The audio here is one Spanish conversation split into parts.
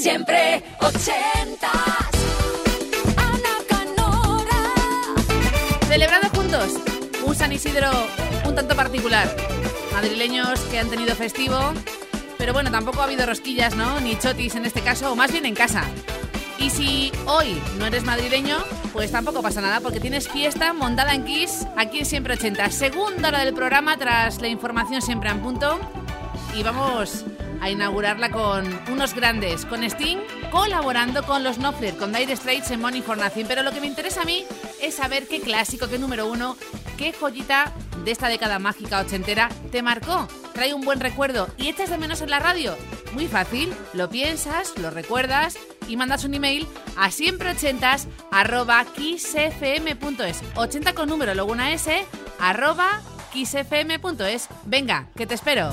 Siempre ochentas. Ana Canora. Celebrando juntos un San Isidro un tanto particular. Madrileños que han tenido festivo, pero bueno, tampoco ha habido rosquillas, ¿no? Ni chotis en este caso, o más bien en casa. Y si hoy no eres madrileño, pues tampoco pasa nada porque tienes fiesta montada en Kiss aquí en Siempre 80. Segunda hora del programa tras la información siempre en punto. Y vamos a inaugurarla con unos grandes, con Sting colaborando con los Knopfler, con Dire Straits en Money for Nothing. Pero lo que me interesa a mí es saber qué clásico, qué número uno, qué joyita de esta década mágica ochentera te marcó. Trae un buen recuerdo y echas de menos en la radio. Muy fácil, lo piensas, lo recuerdas y mandas un email a siempreochentas arroba kissfm.es 80 con número, luego una S arroba kissfm.es Venga, que te espero.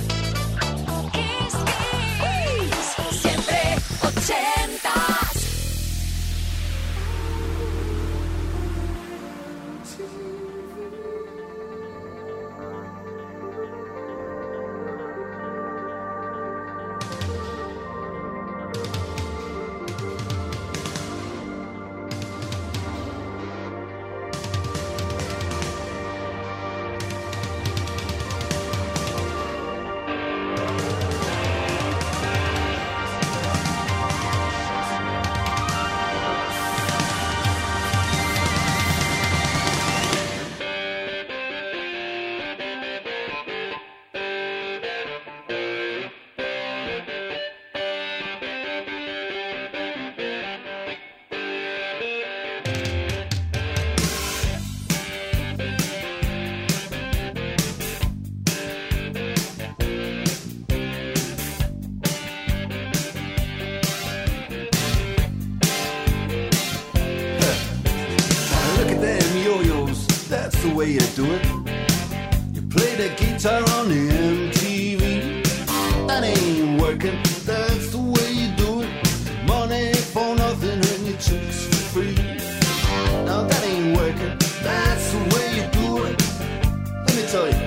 Tell you,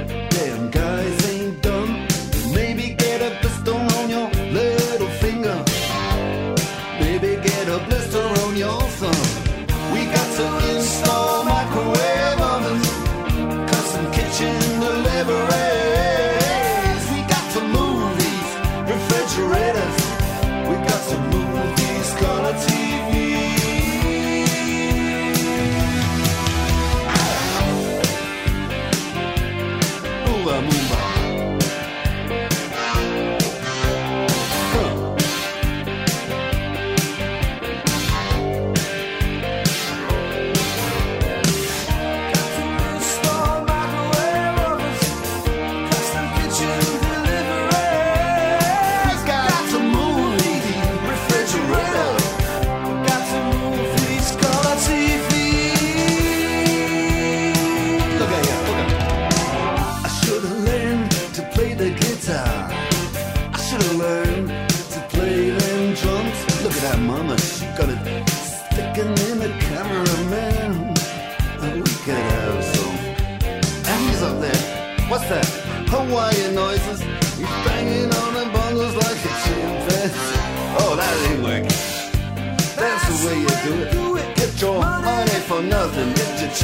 you.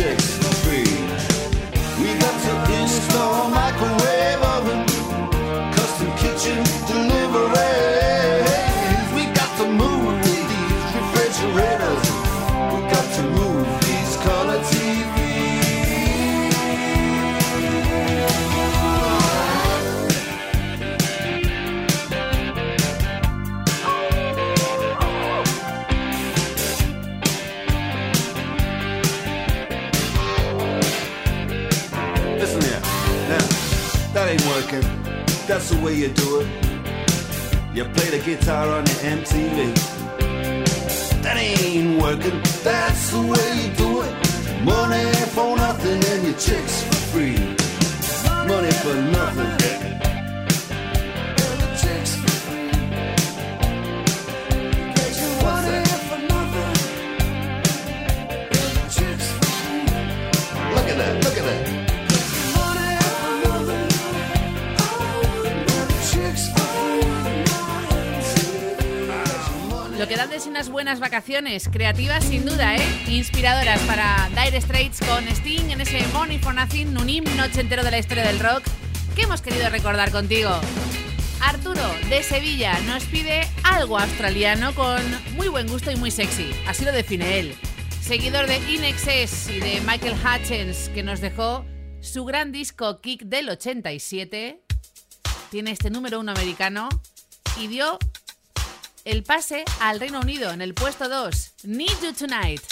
six. Unas buenas vacaciones, creativas sin duda, ¿eh? Inspiradoras para Dire Straits con Sting en ese Money for Nothing, un himno entero de la historia del rock que hemos querido recordar contigo. Arturo de Sevilla nos pide algo australiano con muy buen gusto y muy sexy, así lo define él. Seguidor de Inexcess y de Michael Hutchins, que nos dejó su gran disco Kick del 87, tiene este número uno americano y dio el pase al Reino Unido en el puesto 2, Need You Tonight.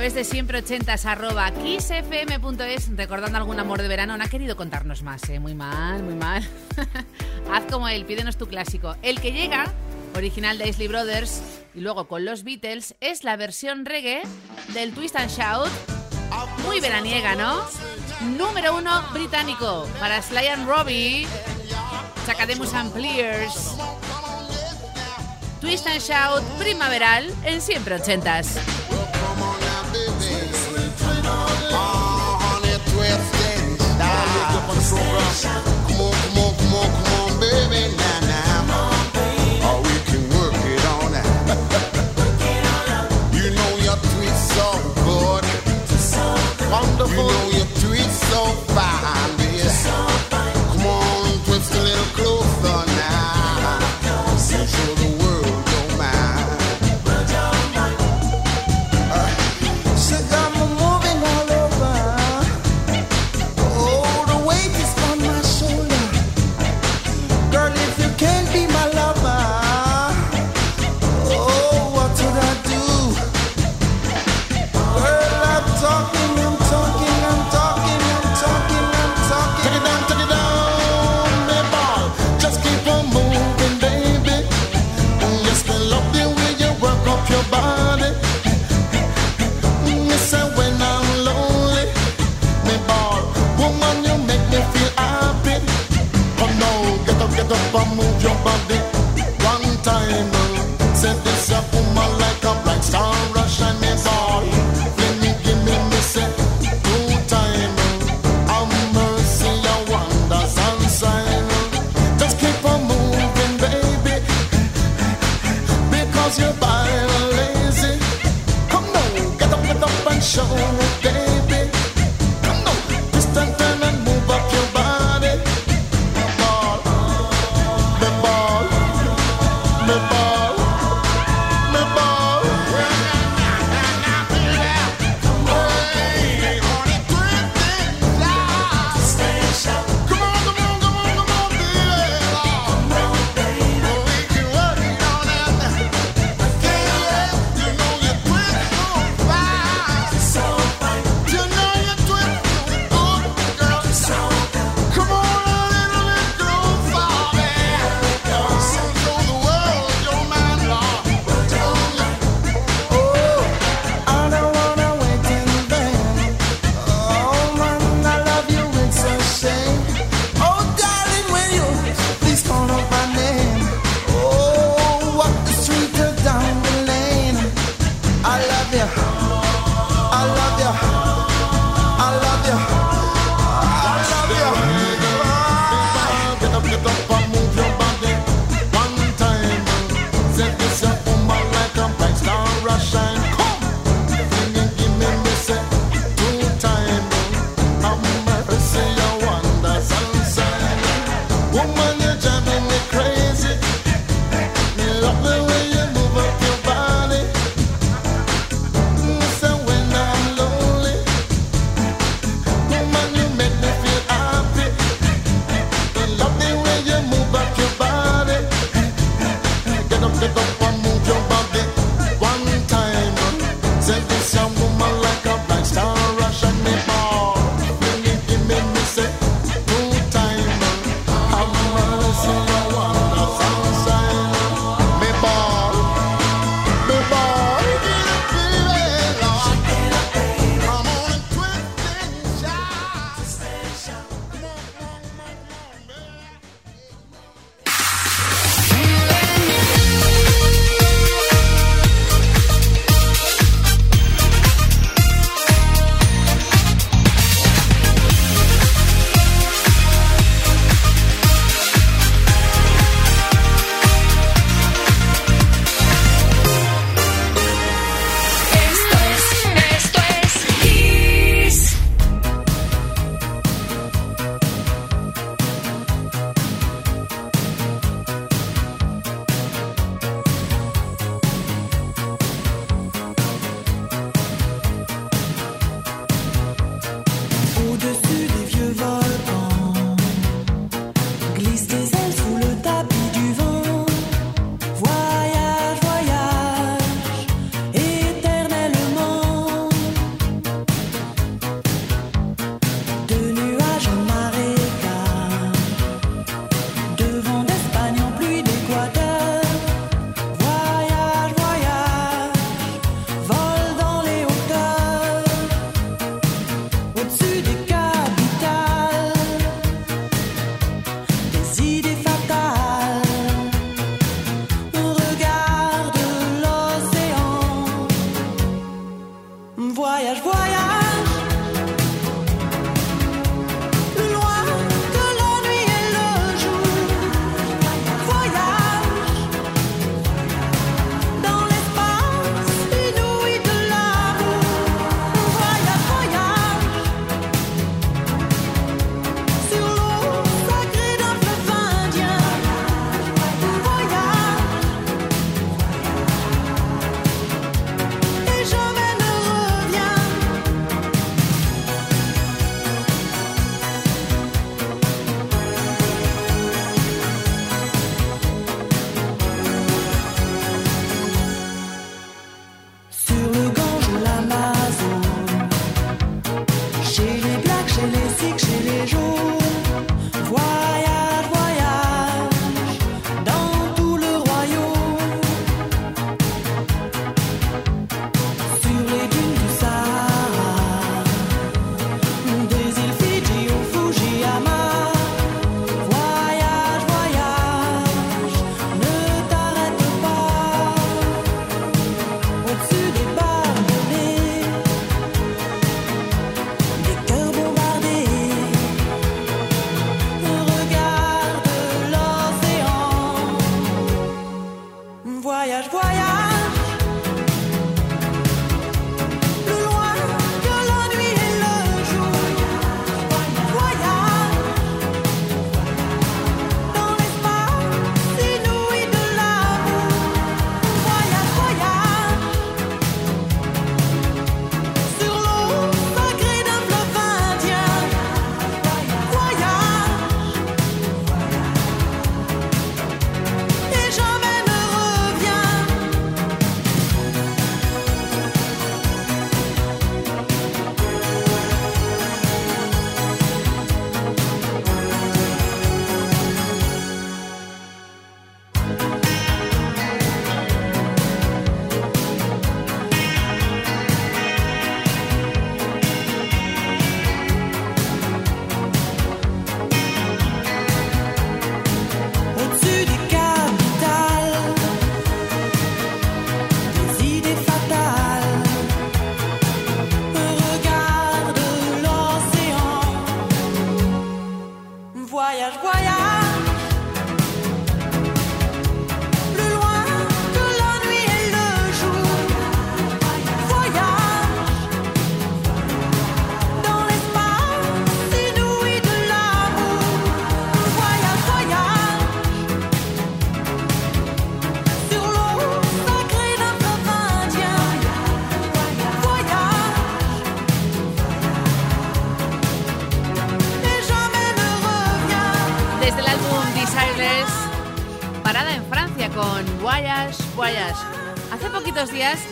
través de siempre ochentas arroba kissfm.es, recordando algún amor de verano. No ha querido contarnos más, ¿eh? Muy mal, muy mal. Haz como él, pídenos tu clásico. El que llega, original de Isley Brothers, y luego con los Beatles, es la versión reggae del Twist and Shout. Muy veraniega, ¿no? Número uno británico para Sly and Robbie, Chacademus and Clears. Twist and Shout primaveral en siempre ochentas. soon.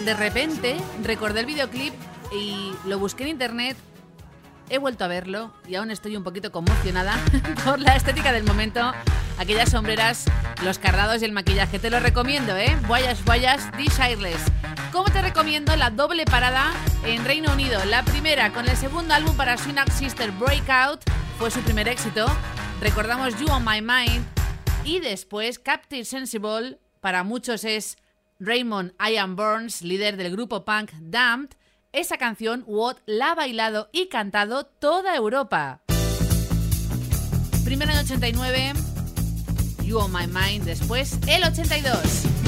De repente, recordé el videoclip y lo busqué en internet. He vuelto a verlo y aún estoy un poquito conmocionada por la estética del momento. Aquellas sombreras, los cardados y el maquillaje. Te lo recomiendo, ¿eh? Voyage, The Shireless. Como te recomiendo la doble parada en Reino Unido. La primera con el segundo álbum para Swing Sister Breakout. Fue su primer éxito. Recordamos You on My Mind. Y después Captive Sensible. Para muchos es Raymond Ian Burns, líder del grupo punk Damned. Esa canción, What, la ha bailado y cantado toda Europa. Primero en 89, You on My Mind, después el 82.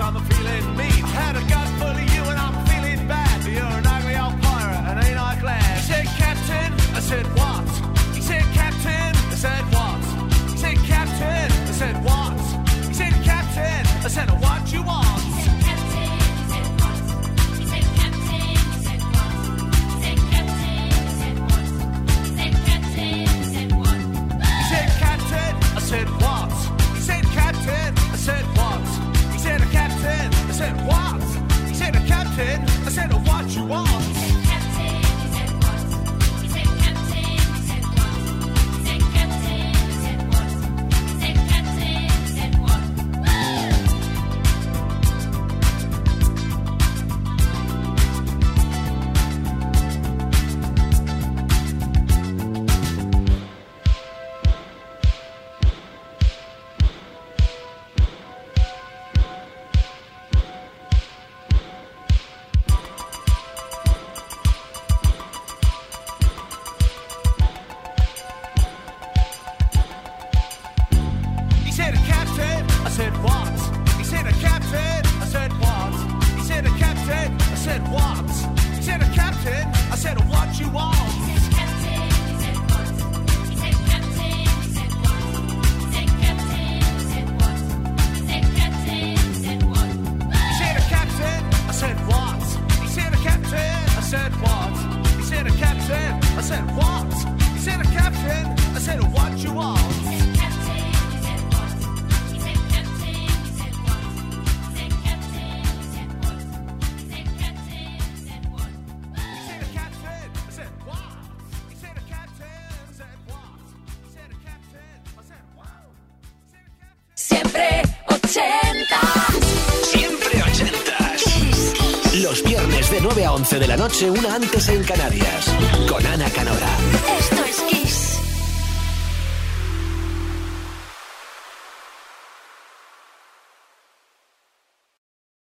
I'm feeling me. se una antes en Canarias.